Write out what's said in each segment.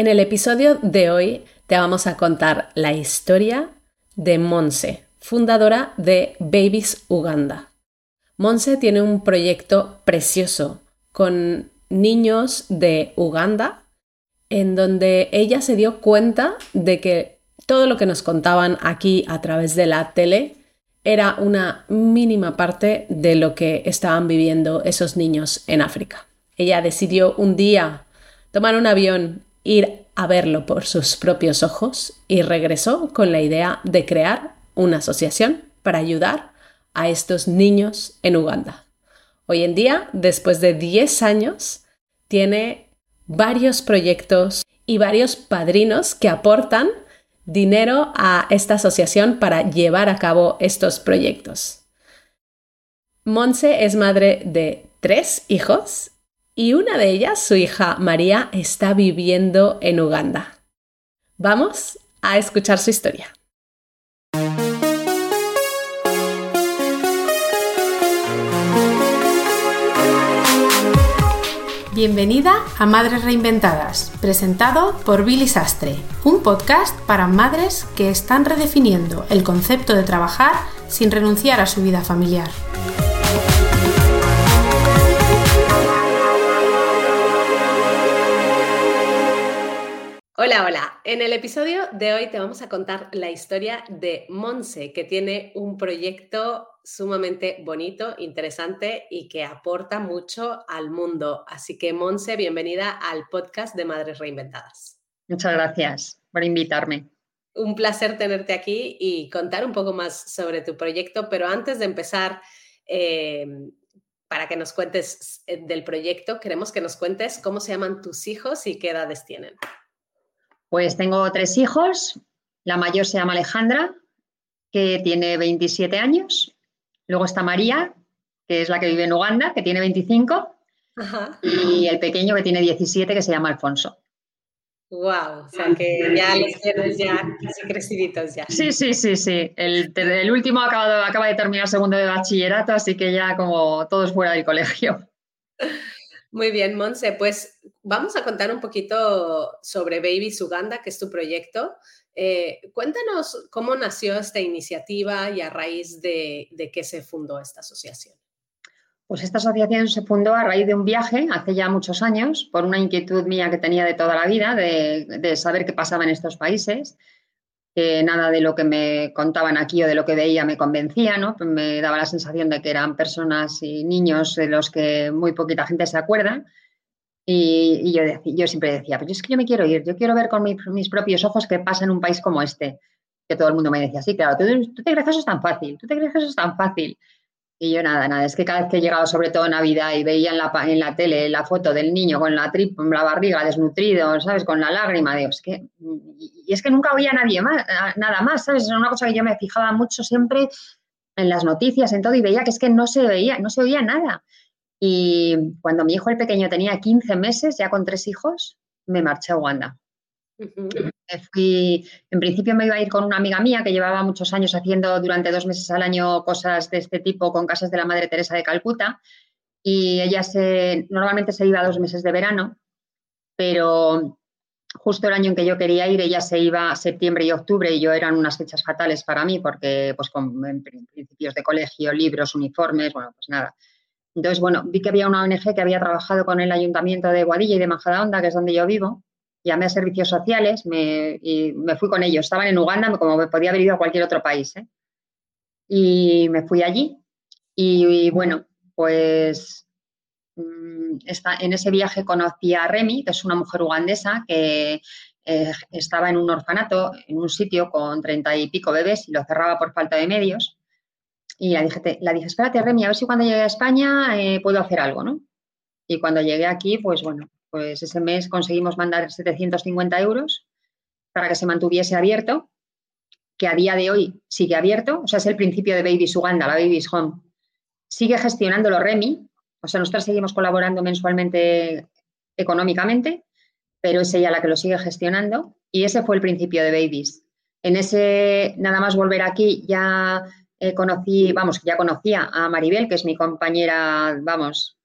En el episodio de hoy te vamos a contar la historia de Monse, fundadora de Babies Uganda. Monse tiene un proyecto precioso con niños de Uganda en donde ella se dio cuenta de que todo lo que nos contaban aquí a través de la tele era una mínima parte de lo que estaban viviendo esos niños en África. Ella decidió un día tomar un avión, ir a verlo por sus propios ojos y regresó con la idea de crear una asociación para ayudar a estos niños en Uganda. Hoy en día, después de 10 años, tiene varios proyectos y varios padrinos que aportan dinero a esta asociación para llevar a cabo estos proyectos. Monse es madre de tres hijos y una de ellas, su hija María, está viviendo en Uganda. Vamos a escuchar su historia. Bienvenida a Madres Reinventadas, presentado por Billy Sastre, un podcast para madres que están redefiniendo el concepto de trabajar sin renunciar a su vida familiar. Hola, hola. En el episodio de hoy te vamos a contar la historia de Monse, que tiene un proyecto sumamente bonito, interesante y que aporta mucho al mundo. Así que, Monse, bienvenida al podcast de Madres Reinventadas. Muchas gracias por invitarme. Un placer tenerte aquí y contar un poco más sobre tu proyecto, pero antes de empezar, eh, para que nos cuentes eh, del proyecto, queremos que nos cuentes cómo se llaman tus hijos y qué edades tienen. Pues tengo tres hijos. La mayor se llama Alejandra, que tiene 27 años. Luego está María, que es la que vive en Uganda, que tiene 25. Y el pequeño que tiene 17, que se llama Alfonso. Wow, o sea que ya los tienes ya casi creciditos ya. Sí, sí, sí, sí. El, último acaba, acaba de terminar segundo de bachillerato, así que ya como todos fuera del colegio. Muy bien, Monse, pues vamos a contar un poquito sobre Babies Uganda, que es tu proyecto. Eh, cuéntanos cómo nació esta iniciativa y a raíz de, qué se fundó esta asociación. Pues esta asociación se fundó a raíz de un viaje hace ya muchos años, por una inquietud mía que tenía de toda la vida, de, saber qué pasaba en estos países, que nada de lo que me contaban aquí o de lo que veía me convencía, ¿no? Me daba la sensación de que eran personas y niños de los que muy poquita gente se acuerda. Y, yo, yo, siempre decía, pues es que yo me quiero ir, yo quiero ver con mis propios ojos qué pasa en un país como este. Que todo el mundo me decía, sí, claro, ¿tú, te crees que eso es tan fácil, tú te crees que eso es tan fácil. Y yo nada, nada, es que cada vez que he llegado, sobre todo Navidad, y veía en la, en la tele la foto del niño con la trip, la barriga desnutrido, ¿sabes? Con la lágrima, digo, que, y es que nunca oía nadie más, nada más, ¿sabes? Es una cosa que yo me fijaba mucho siempre en las noticias, en todo, y veía que es que no se veía, no se oía nada. Y cuando mi hijo el pequeño tenía 15 meses, ya con tres hijos, me marché a Uganda. fui, en principio me iba a ir con una amiga mía que llevaba muchos años haciendo durante dos meses al año cosas de este tipo con casas de la Madre Teresa de Calcuta. Y ella se, normalmente se iba dos meses de verano, pero justo el año en que yo quería ir, ella se iba septiembre y octubre y yo eran unas fechas fatales para mí porque pues con principios de colegio, libros, uniformes, bueno, pues nada, entonces, bueno, vi que había una ONG que había trabajado con el Ayuntamiento de Guadilla y de Majadahonda, que es donde yo vivo. Llamé a servicios sociales y me fui con ellos. Estaban en Uganda, como me podía haber ido a cualquier otro país. ¿eh? Y me fui allí. Y, bueno, pues mm, en ese viaje conocí a Remy, que es una mujer ugandesa que eh, estaba en un orfanato, en un sitio con treinta y pico bebés y lo cerraba por falta de medios. Y la dije, la dije, espérate, Remy, a ver si cuando llegue a España eh, puedo hacer algo, ¿no? Y cuando llegué aquí, pues bueno, pues ese mes conseguimos mandar 750 euros para que se mantuviese abierto, que a día de hoy sigue abierto, o sea, es el principio de Babies Uganda, la Babies Home. Sigue gestionándolo Remy, o sea, nosotros seguimos colaborando mensualmente económicamente, pero es ella la que lo sigue gestionando y ese fue el principio de Babies. En ese, nada más volver aquí, ya eh, conocí, vamos, ya conocía a Maribel, que es mi compañera, vamos,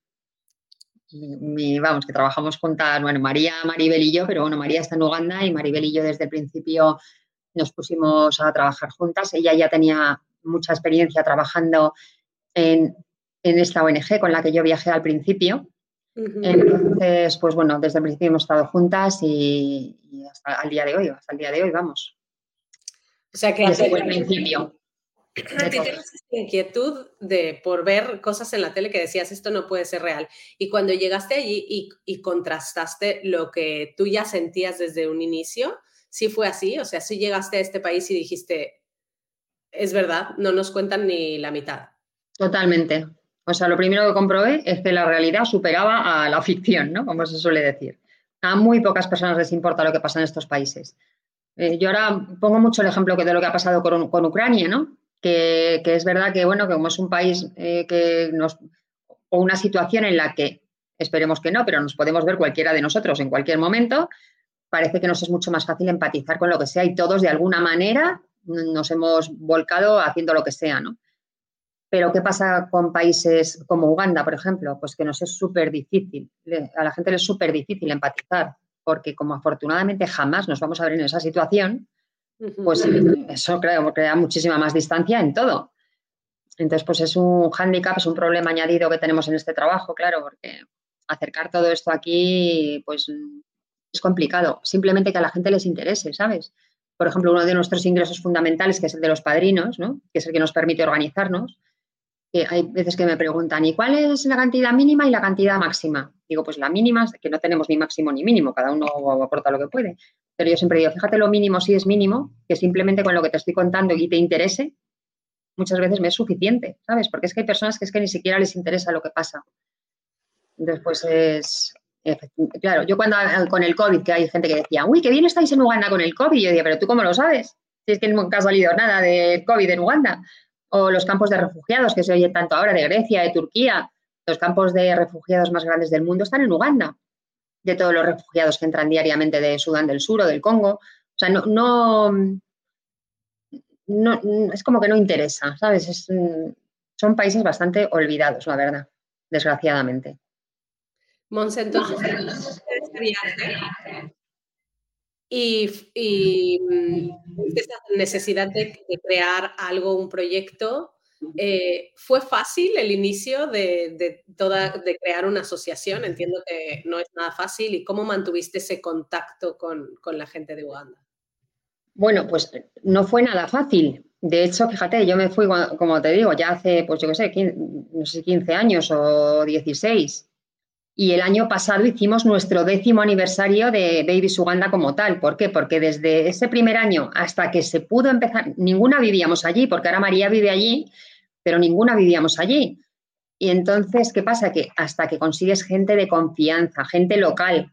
vamos, que trabajamos juntas, bueno, María, Maribel y yo, pero bueno, María está en Uganda y Maribel y yo desde el principio nos pusimos a trabajar juntas. Ella ya tenía mucha experiencia trabajando en, esta ONG con la que yo viajé al principio. Entonces, pues bueno, desde el principio hemos estado juntas y, hasta el día de hoy, hasta el día de hoy, vamos. O sea que desde el principio. A ti esa inquietud de por ver cosas en la tele que decías esto no puede ser real. Y cuando llegaste allí y, y contrastaste lo que tú ya sentías desde un inicio, sí fue así. O sea, sí llegaste a este país y dijiste, es verdad, no nos cuentan ni la mitad. Totalmente. O sea, lo primero que comprobé es que la realidad superaba a la ficción, ¿no? Como se suele decir. A muy pocas personas les importa lo que pasa en estos países. Eh, yo ahora pongo mucho el ejemplo de lo que ha pasado con, con Ucrania, ¿no? Que, es verdad que, bueno, que como es un país eh, que nos, o una situación en la que, esperemos que no, pero nos podemos ver cualquiera de nosotros en cualquier momento, parece que nos es mucho más fácil empatizar con lo que sea y todos de alguna manera nos hemos volcado haciendo lo que sea, ¿no? Pero ¿qué pasa con países como Uganda, por ejemplo? Pues que nos es súper difícil, a la gente le es súper difícil empatizar, porque como afortunadamente jamás nos vamos a ver en esa situación, pues eso creo, crea muchísima más distancia en todo. Entonces, pues es un hándicap, es un problema añadido que tenemos en este trabajo, claro, porque acercar todo esto aquí, pues es complicado. Simplemente que a la gente les interese, ¿sabes? Por ejemplo, uno de nuestros ingresos fundamentales, que es el de los padrinos, ¿no? que es el que nos permite organizarnos, que hay veces que me preguntan, ¿y cuál es la cantidad mínima y la cantidad máxima? Digo, pues la mínima que no tenemos ni máximo ni mínimo, cada uno aporta lo que puede. Pero yo siempre digo, fíjate lo mínimo si es mínimo, que simplemente con lo que te estoy contando y te interese, muchas veces me es suficiente, ¿sabes? Porque es que hay personas que es que ni siquiera les interesa lo que pasa. Pues es, claro, yo cuando con el COVID, que hay gente que decía, uy, qué bien estáis en Uganda con el COVID, yo decía, pero tú cómo lo sabes, si es que nunca ha salido nada de COVID en Uganda. O los campos de refugiados, que se oye tanto ahora de Grecia, de Turquía, los campos de refugiados más grandes del mundo están en Uganda de todos los refugiados que entran diariamente de Sudán del Sur o del Congo. O sea, no, no, es como que no interesa, ¿sabes? son países bastante olvidados, la verdad, desgraciadamente. Monse, entonces, y, y mm, esa necesidad de, crear algo, un proyecto, eh, ¿Fue fácil el inicio de, toda, de crear una asociación? Entiendo que no es nada fácil. ¿Y cómo mantuviste ese contacto con, la gente de Uganda? Bueno, pues no fue nada fácil. De hecho, fíjate, yo me fui, como te digo, ya hace, pues yo qué sé, 15, no sé, 15 años o 16. Y el año pasado hicimos nuestro décimo aniversario de Babies Uganda como tal. ¿Por qué? Porque desde ese primer año hasta que se pudo empezar, ninguna vivíamos allí, porque ahora María vive allí, pero ninguna vivíamos allí. Y entonces, ¿qué pasa? Que hasta que consigues gente de confianza, gente local,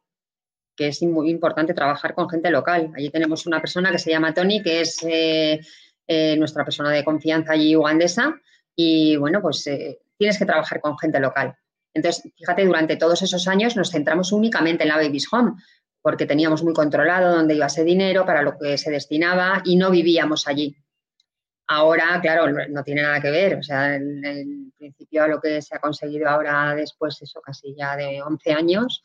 que es muy importante trabajar con gente local. Allí tenemos una persona que se llama Tony, que es eh, eh, nuestra persona de confianza allí ugandesa. Y bueno, pues eh, tienes que trabajar con gente local. Entonces, fíjate, durante todos esos años nos centramos únicamente en la Baby's Home, porque teníamos muy controlado dónde iba ese dinero, para lo que se destinaba y no vivíamos allí. Ahora, claro, no tiene nada que ver. O sea, el principio a lo que se ha conseguido ahora después, eso casi ya de 11 años,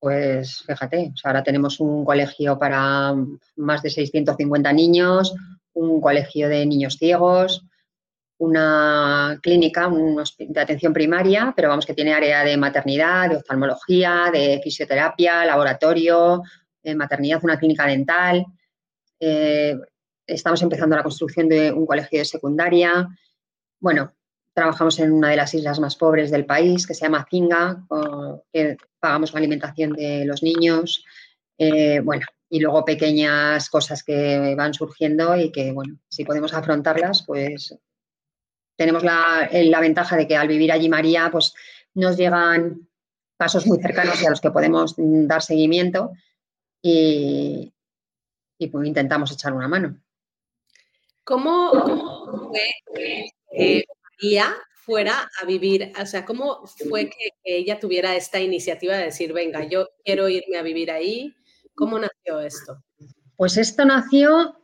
pues fíjate, ahora tenemos un colegio para más de 650 niños, un colegio de niños ciegos, una clínica de atención primaria, pero vamos que tiene área de maternidad, de oftalmología, de fisioterapia, laboratorio, de maternidad, una clínica dental. Eh, estamos empezando la construcción de un colegio de secundaria. Bueno, trabajamos en una de las islas más pobres del país, que se llama Zinga, que pagamos la alimentación de los niños. Eh, bueno, y luego pequeñas cosas que van surgiendo y que, bueno, si podemos afrontarlas, pues tenemos la, ventaja de que al vivir allí María, pues nos llegan pasos muy cercanos y a los que podemos dar seguimiento y, y pues intentamos echar una mano. ¿Cómo, fue que María fuera a vivir? O sea, ¿cómo fue que, ella tuviera esta iniciativa de decir, venga, yo quiero irme a vivir ahí? ¿Cómo nació esto? Pues esto nació,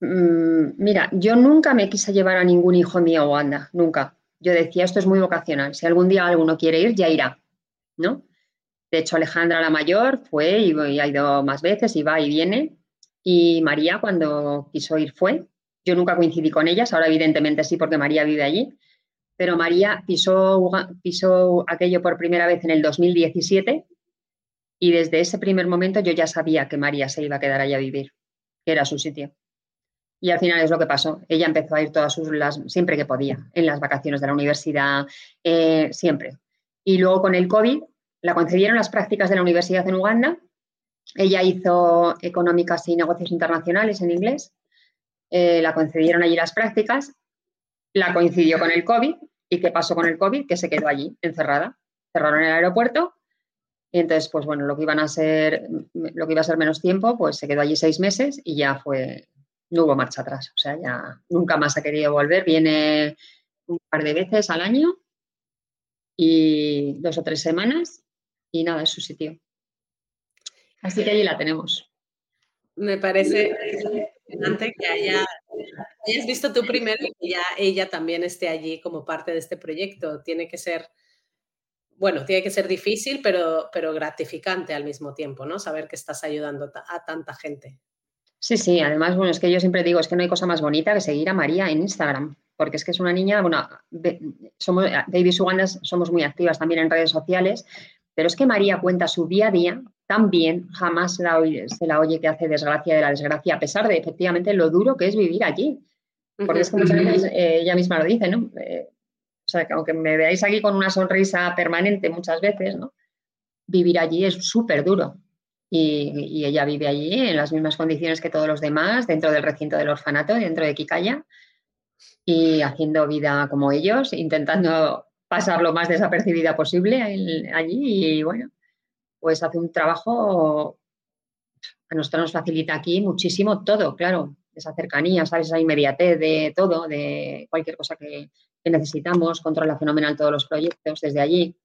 mm, mira, yo nunca me quise llevar a ningún hijo mío a Uganda, nunca. Yo decía, esto es muy vocacional, si algún día alguno quiere ir, ya irá. ¿no? De hecho, Alejandra la mayor fue y, ha ido más veces y va y viene. Y María cuando quiso ir fue. Yo nunca coincidí con ellas, ahora evidentemente sí porque María vive allí. Pero María pisó, pisó aquello por primera vez en el 2017 y desde ese primer momento yo ya sabía que María se iba a quedar allá a vivir, que era su sitio. Y al final es lo que pasó. Ella empezó a ir todas las, siempre que podía, en las vacaciones de la universidad, eh, siempre. Y luego con el COVID la concedieron las prácticas de la universidad en Uganda. Ella hizo económicas y negocios internacionales en inglés. Eh, la concedieron allí las prácticas. La coincidió con el COVID. ¿Y qué pasó con el COVID? Que se quedó allí, encerrada. Cerraron el aeropuerto. Y entonces, pues bueno, lo que iban a ser, lo que iba a ser menos tiempo, pues se quedó allí seis meses y ya fue, no hubo marcha atrás. O sea, ya nunca más ha querido volver. Viene un par de veces al año y dos o tres semanas y nada, es su sitio. Así que allí la tenemos. Me parece que haya, hayas visto tú primero y que ya ella también esté allí como parte de este proyecto. Tiene que ser, bueno, tiene que ser difícil, pero, pero gratificante al mismo tiempo, ¿no? Saber que estás ayudando a tanta gente. Sí, sí, además, bueno, es que yo siempre digo, es que no hay cosa más bonita que seguir a María en Instagram, porque es que es una niña, bueno, somos, Baby Sugandas somos muy activas también en redes sociales, pero es que María cuenta su día a día tan bien, jamás se la, oye, que hace desgracia de la desgracia, a pesar de efectivamente lo duro que es vivir allí. Porque es que muchas veces eh, ella misma lo dice, ¿no? Eh, o sea, que aunque me veáis aquí con una sonrisa permanente muchas veces, ¿no? Vivir allí es súper duro y, ella vive allí en las mismas condiciones que todos los demás, dentro del recinto del orfanato, dentro de Kikaya, y haciendo vida como ellos, intentando pasar lo más desapercibida posible allí y bueno, pues hace un trabajo, a nosotros nos facilita aquí muchísimo todo, claro, esa cercanía, ¿sabes? Esa inmediatez de todo, de cualquier cosa que, que necesitamos, controla fenomenal todos los proyectos desde allí.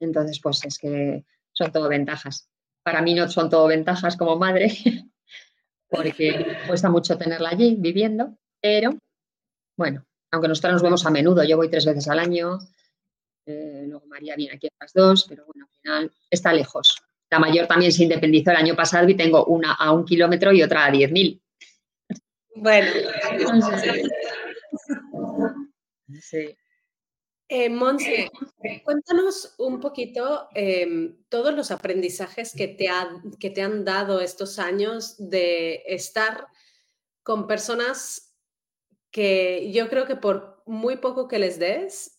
Entonces, pues es que son todo ventajas para mí no son todo ventajas como madre, porque cuesta mucho tenerla allí viviendo, pero bueno, aunque nosotros nos vemos a menudo, yo voy tres veces al año, eh, luego María viene aquí a las dos, pero bueno, al final está lejos. La mayor también se independizó el año pasado y tengo una a un kilómetro y otra a diez mil. Bueno, sí. Eh, Monse, cuéntanos un poquito em, todos los aprendizajes que te, que te han dado estos años de estar con personas que yo creo que por muy poco que les des,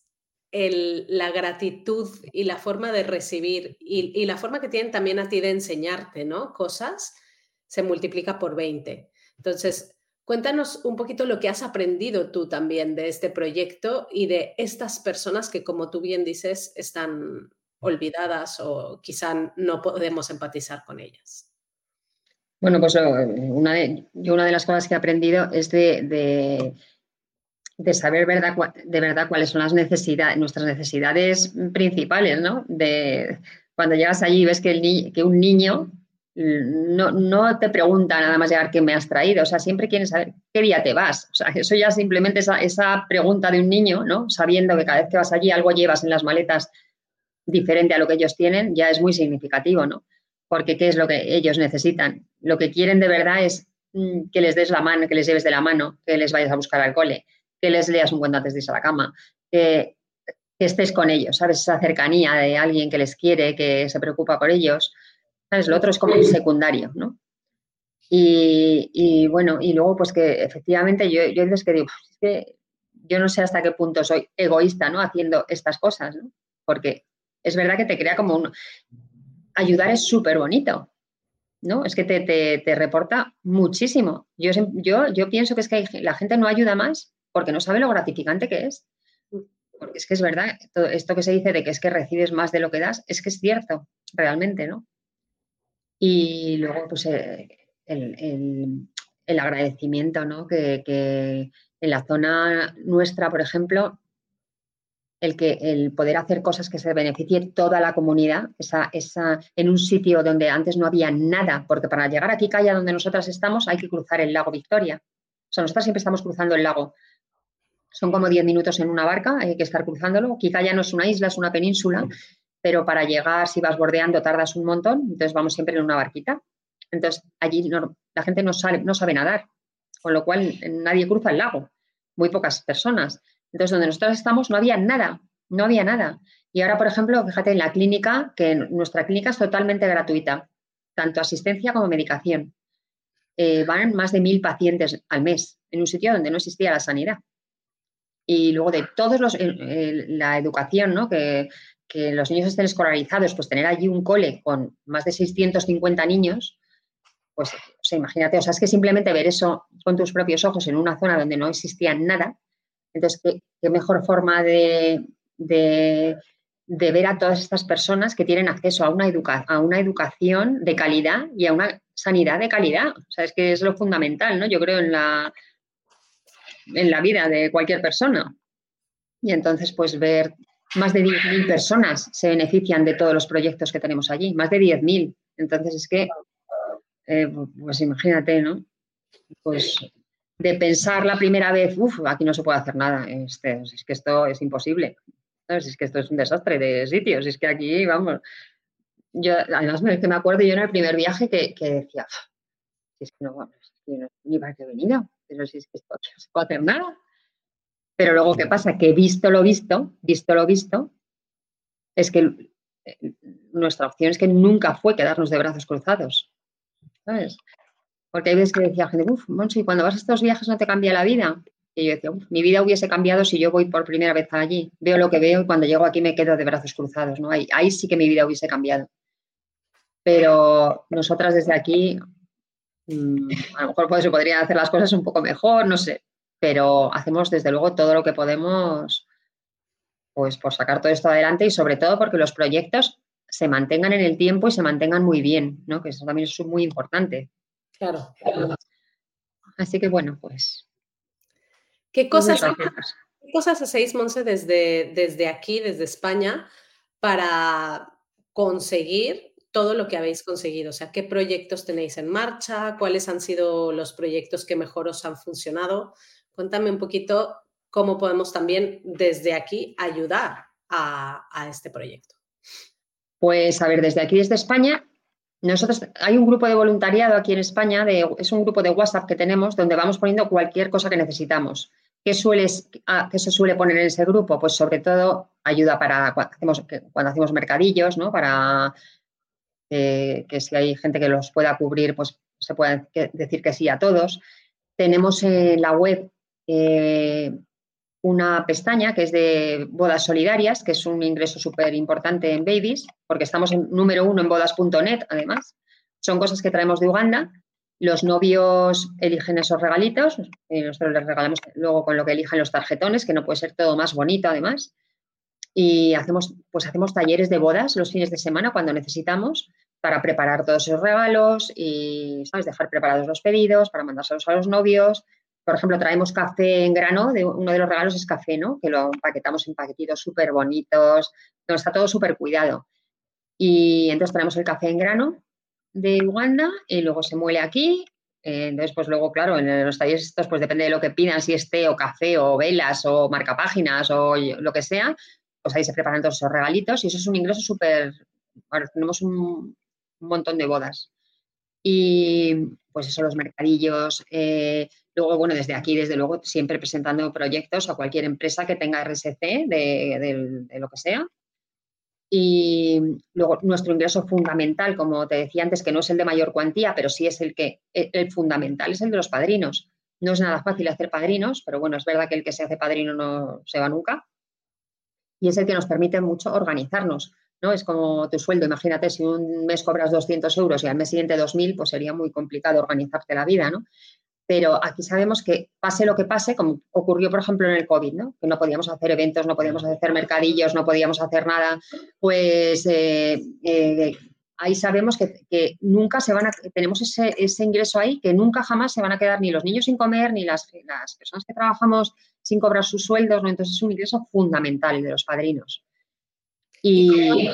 la gratitud y la forma de recibir y, la forma que tienen también a ti de enseñarte, ¿no? Cosas, se multiplica por 20. Entonces, Cuéntanos un poquito lo que has aprendido tú también de este proyecto y de estas personas que, como tú bien dices, están olvidadas o quizá no podemos empatizar con ellas. Bueno, pues eh, una de, yo una de las cosas que he aprendido es de, saber verdad, de verdad cuáles son las necesidades, nuestras necesidades principales, ¿no? De, cuando llegas allí y ves que, el que un niño no, no, te pregunta nada más llegar qué me has traído, o sea, siempre quieren saber qué día te vas. O sea, eso ya simplemente esa, esa pregunta de un niño, ¿no? Sabiendo que cada vez que vas allí algo llevas en las maletas diferente a lo que ellos tienen, ya es muy significativo, ¿no? Porque ¿qué es lo que ellos necesitan? Lo que quieren de verdad es mm, que les des la mano, que les lleves de la mano, que les vayas a buscar al cole, que les leas un cuento antes de irse a la cama, que, que estés con ellos, ¿sabes? Esa cercanía de alguien que les quiere, que se preocupa por ellos. Lo otro es como un secundario, ¿no? Y, bueno, y luego pues que efectivamente yo, yo que digo, pues es que yo no sé hasta qué punto soy egoísta, ¿no? Haciendo estas cosas, ¿no? Porque es verdad que te crea como un... Ayudar es súper bonito, ¿no? Es que te, reporta muchísimo. Yo, yo, yo pienso que es que la gente no ayuda más porque no sabe lo gratificante que es. Porque es que es verdad, esto que se dice de que es que recibes más de lo que das, es que es cierto, realmente, ¿no? Y luego, pues, eh, el, agradecimiento, ¿no? Que, en la zona nuestra, por ejemplo, el, que, el poder hacer cosas que se beneficie toda la comunidad, esa, esa, en un sitio donde antes no había nada, porque para llegar aquí, Calla, donde nosotras estamos, hay que cruzar el lago Victoria. O sea, nosotras siempre estamos cruzando el lago. Son como 10 minutos en una barca, hay que estar cruzándolo. Kikaya no es una isla, es una península pero para llegar, si vas bordeando, tardas un montón, entonces vamos siempre en una barquita. Entonces, allí la gente no sabe, no sabe nadar, con lo cual nadie cruza el lago, muy pocas personas. Entonces, donde nosotros estamos no había nada, no había nada. Y ahora, por ejemplo, fíjate en la clínica, que nuestra clínica es totalmente gratuita, tanto asistencia como medicación. Eh, van más de mil pacientes al mes en un sitio donde no existía la sanidad. Y luego de todos los, la educación, ¿no? Que, que los niños estén escolarizados, pues tener allí un cole con más de 650 niños, pues imagínate, o sea, es que simplemente ver eso con tus propios ojos en una zona donde no existía nada, entonces, qué, mejor forma de, de, ver a todas estas personas que tienen acceso a una, a una educación de calidad y a una sanidad de calidad. O sea, es que es lo fundamental, ¿no? Yo creo en la, en la vida de cualquier persona. Y entonces, pues ver más de 10.000 personas se benefician de todos los proyectos que tenemos allí, más de 10.000. Entonces es que, eh, pues imagínate, ¿no? Pues de pensar la primera vez, uff, aquí no se puede hacer nada, este, es que esto es imposible, es que esto es un desastre de sitios, es que aquí, vamos, yo además me, me acuerdo yo en el primer viaje que, decía, es que no, vamos, ni para qué he venido, pero si es que esto no se puede hacer nada. Pero luego, ¿qué pasa? Que visto lo visto, visto lo visto, es que eh, nuestra opción es que nunca fue quedarnos de brazos cruzados. ¿Sabes? Porque hay veces que decía gente, uff, Monsi, cuando vas a estos viajes no te cambia la vida. Y yo decía, uff, mi vida hubiese cambiado si yo voy por primera vez allí. Veo lo que veo y cuando llego aquí me quedo de brazos cruzados. ¿no? Ahí, sí que mi vida hubiese cambiado. Pero nosotras desde aquí, a lo mejor se podrían hacer las cosas un poco mejor, no sé pero hacemos desde luego todo lo que podemos pues por sacar todo esto adelante y sobre todo porque los proyectos se mantengan en el tiempo y se mantengan muy bien, ¿no? Que eso también es muy importante. Claro. Así que bueno, pues. ¿Qué cosas, ¿qué cosas hacéis, Monse, desde, desde aquí, desde España, para conseguir todo lo que habéis conseguido? O sea, ¿qué proyectos tenéis en marcha? ¿Cuáles han sido los proyectos que mejor os han funcionado? Cuéntame un poquito cómo podemos también desde aquí ayudar a, este proyecto. Pues a ver, desde aquí, desde España, nosotros hay un grupo de voluntariado aquí en España, es un grupo de WhatsApp que tenemos donde vamos poniendo cualquier cosa que necesitamos. ¿Qué, sueles, ah, ¿Qué se suele poner en ese grupo? Pues sobre todo ayuda para cuando hacemos, cuando hacemos mercadillos, ¿no? Para que si hay gente que los pueda cubrir, pues se puede decir que sí a todos. Tenemos en la web eh, una pestaña que es de bodas solidarias, que es un ingreso súper importante en babies, porque estamos en número uno en bodas.net, además. Son cosas que traemos de Uganda. Los novios eligen esos regalitos, y nosotros les regalamos luego con lo que elijan los tarjetones, que no puede ser todo más bonito, además. Y hacemos, pues hacemos talleres de bodas los fines de semana cuando necesitamos para preparar todos esos regalos y, ¿sabes?, dejar preparados los pedidos para mandárselos a los novios, por ejemplo, traemos café en grano, de, uno de los regalos es café, ¿no? Que lo empaquetamos en paquetitos súper bonitos, donde está todo súper cuidado. Y entonces traemos el café en grano de Uganda y luego se muele aquí. Eh, entonces, pues luego, claro, en los talleres estos, pues depende de lo que pidan, si es té o café o velas o marcapáginas o lo que sea, pues ahí se preparan todos esos regalitos y eso es un ingreso súper... Bueno, tenemos un, un montón de bodas. Y pues eso, los mercadillos, eh, Luego, bueno, desde aquí, desde luego, siempre presentando proyectos a cualquier empresa que tenga RSC de, lo que sea. Y luego nuestro ingreso fundamental, como te decía antes, que no es el de mayor cuantía, pero sí es el que el, fundamental es el de los padrinos. No es nada fácil hacer padrinos, pero bueno, es verdad que el que se hace padrino no se va nunca. Y es el que nos permite mucho organizarnos. ¿No? Es como tu sueldo, imagínate, si un mes cobras 200 euros y al mes siguiente 2.000, pues sería muy complicado organizarte la vida, ¿no? pero aquí sabemos que pase lo que pase, como ocurrió, por ejemplo, en el COVID, ¿no? que no podíamos hacer eventos, no podíamos hacer mercadillos, no podíamos hacer nada, pues eh, eh, ahí sabemos que, nunca se van a, tenemos ese, ingreso ahí, que nunca jamás se van a quedar ni los niños sin comer, ni las, las personas que trabajamos sin cobrar sus sueldos, ¿no? entonces es un ingreso fundamental de los padrinos. Y,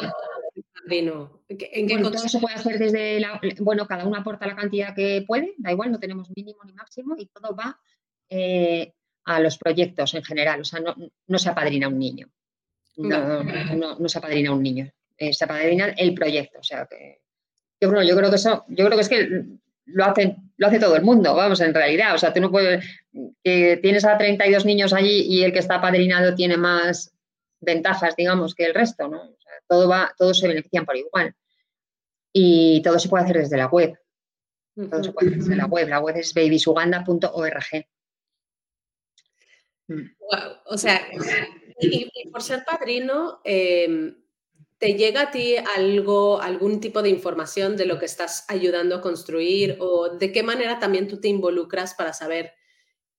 ¿En qué todo se puede hacer desde la, bueno, cada uno aporta la cantidad que puede, da igual, no tenemos mínimo ni máximo y todo va eh, a los proyectos en general, o sea, no, se apadrina un niño. No, no, se apadrina un niño. eh, se apadrinan el proyecto. O sea que yo, creo, yo creo que eso, yo creo que es que lo hace, lo hace todo el mundo, vamos, en realidad. O sea, tú no puedes, que tienes a 32 niños allí y el que está apadrinado tiene más ventajas, digamos, que el resto, ¿no? Todo va, todos se benefician por igual. Y todo se puede hacer desde la web. Todo se puede hacer desde la web. La web es babysuganda.org. Wow. O sea, y, por ser padrino, em, ¿te llega a ti algo, algún tipo de información de lo que estás ayudando a construir o de qué manera también tú te involucras para saber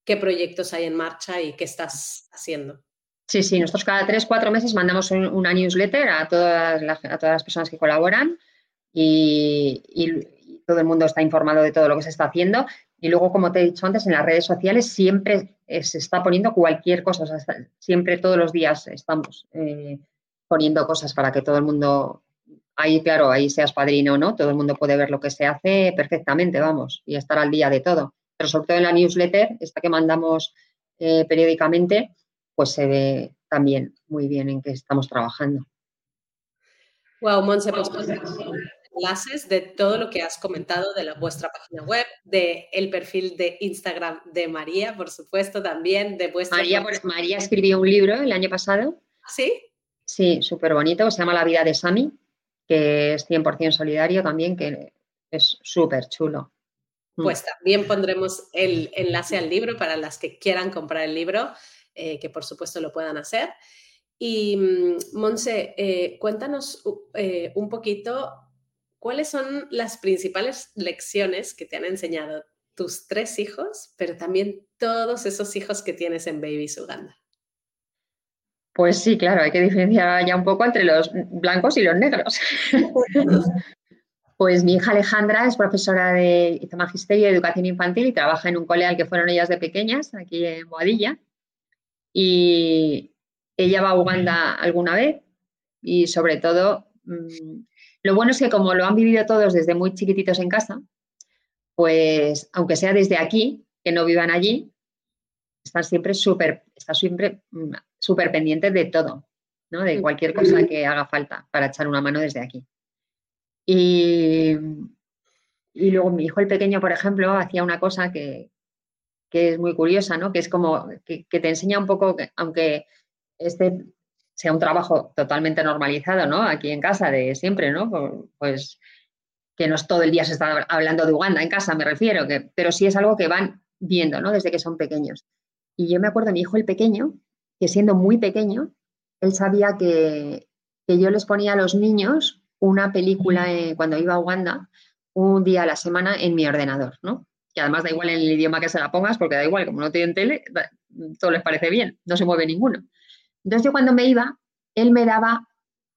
qué proyectos hay en marcha y qué estás haciendo? Sí, sí, nosotros cada tres, cuatro meses mandamos una newsletter a todas, las, a todas las personas que colaboran y, todo el mundo está informado de todo lo que se está haciendo. Y luego, como te he dicho antes, en las redes sociales siempre eh, se está poniendo cualquier cosa, siempre todos los días estamos eh, poniendo cosas para que todo el mundo, ahí claro, ahí seas padrino o no, todo el mundo puede ver lo que se hace perfectamente, vamos, y estar al día de todo. Pero sobre todo en la newsletter, esta que mandamos eh, periódicamente, pues se ve también muy bien en qué estamos trabajando. Wow, Monse, pues, enlaces de todo lo que has comentado de la, vuestra página web, de el perfil de Instagram de María, por supuesto, también de vuestra... María, María escribió un libro el año pasado. ¿Sí? Sí, súper bonito, se llama La vida de Sami, que es 100% solidario también, que es súper chulo. Mm. Pues también pondremos el enlace al libro para las que quieran comprar el libro, eh, que por supuesto lo puedan hacer. Y mm, Monse, eh, cuéntanos eh, un poquito ¿cuáles son las principales lecciones que te han enseñado tus tres hijos, pero también todos esos hijos que tienes en Babies Uganda? Pues sí, claro, hay que diferenciar ya un poco entre los blancos y los negros. pues mi hija Alejandra es profesora de magisterio de educación infantil y trabaja en un cole al que fueron ellas de pequeñas, aquí en Boadilla. Y ella va a Uganda alguna vez y sobre todo mm, lo bueno es que como lo han vivido todos desde muy chiquititos en casa, pues aunque sea desde aquí, que no vivan allí, están siempre súper, siempre mm, súper pendientes de todo, ¿no? De cualquier cosa que haga falta para echar una mano desde aquí. Y, luego mi hijo el pequeño, por ejemplo, hacía una cosa que, es muy curiosa, ¿no? Que es como que, que te enseña un poco, que, aunque este sea un trabajo totalmente normalizado, ¿no? Aquí en casa de siempre, ¿no? Pues que no es todo el día se está hablando de Uganda en casa, me refiero, que, pero sí es algo que van viendo, ¿no? Desde que son pequeños. Y yo me acuerdo de mi hijo el pequeño, que siendo muy pequeño, él sabía que, yo les ponía a los niños una película cuando iba a Uganda un día a la semana en mi ordenador, ¿no? Que además da igual en el idioma que se la pongas, porque da igual, como no tienen tele, todo les parece bien, no se mueve ninguno. Entonces yo cuando me iba, él me daba,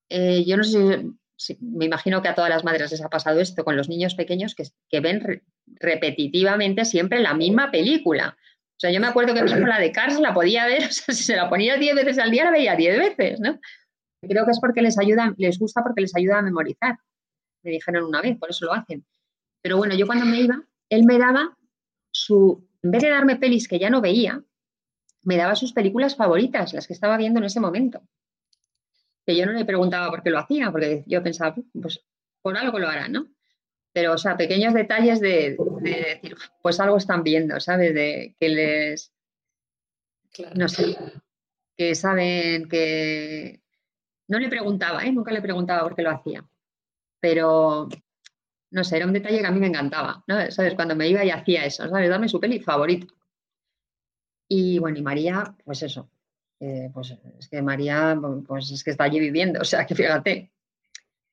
eh, yo no sé si, me imagino que a todas las madres les ha pasado esto con los niños pequeños que, ven repetitivamente siempre la misma película. O sea, yo me acuerdo que mi la de Cars la podía ver, o sea, si se la ponía diez veces al día, la veía diez veces, ¿no? Creo que es porque les ayuda, les gusta porque les ayuda a memorizar. Me dijeron una vez, por eso lo hacen. Pero bueno, yo cuando me iba, él me daba su, en vez de darme pelis que ya no veía, me daba sus películas favoritas, las que estaba viendo en ese momento. Que yo no le preguntaba por qué lo hacía, porque yo pensaba, pues por algo lo hará, ¿no? Pero, o sea, pequeños detalles de, decir, pues algo están viendo, ¿sabes? De que les, no sé, que saben que... No le preguntaba, ¿eh? Nunca le preguntaba por qué lo hacía. Pero, no sé, era un detalle que a mí me encantaba, ¿no? ¿Sabes? Cuando me iba y hacía eso, ¿sabes? Dame su peli favorita. Y bueno, y María, pues eso, eh, pues es que María, pues es que está allí viviendo, o sea, que fíjate,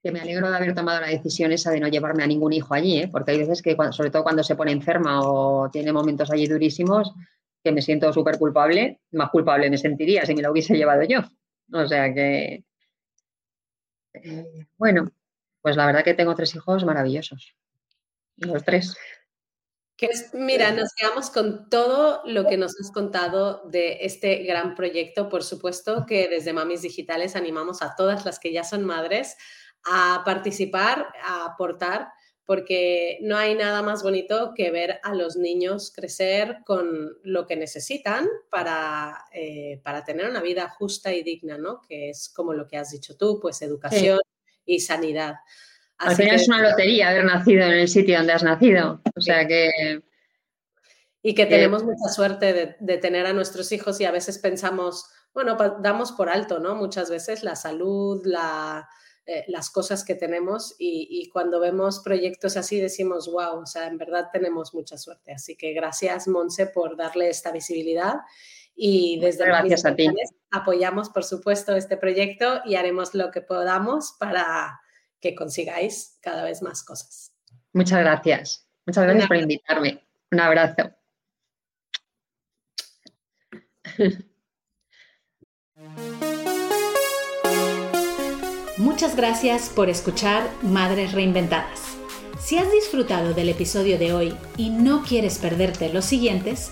que me alegro de haber tomado la decisión esa de no llevarme a ningún hijo allí, ¿eh? porque hay veces que, sobre todo cuando se pone enferma o tiene momentos allí durísimos, que me siento súper culpable, más culpable me sentiría si me lo hubiese llevado yo. O sea que, eh, bueno, pues la verdad que tengo tres hijos maravillosos, los tres mira, nos quedamos con todo lo que nos has contado de este gran proyecto. Por supuesto que desde Mamis Digitales animamos a todas las que ya son madres a participar, a aportar, porque no hay nada más bonito que ver a los niños crecer con lo que necesitan para, eh, para tener una vida justa y digna, ¿no? Que es como lo que has dicho tú, pues educación, y sanidad. Al final es una lotería haber nacido en el sitio donde has nacido. O sea que. Y que tenemos mucha suerte de, tener a nuestros hijos y a veces pensamos, bueno, damos por alto, ¿no? Muchas veces la salud, la, eh, las cosas que tenemos y, cuando vemos proyectos así decimos, wow, o sea, en verdad tenemos mucha suerte. Así que gracias, Monse, por darle esta visibilidad y desde gracias a ti. apoyamos, por supuesto, este proyecto y haremos lo que podamos para que consigáis cada vez más cosas. Muchas gracias. Muchas gracias por invitarme. Un abrazo. Muchas gracias por escuchar Madres Reinventadas. Si has disfrutado del episodio de hoy y no quieres perderte los siguientes,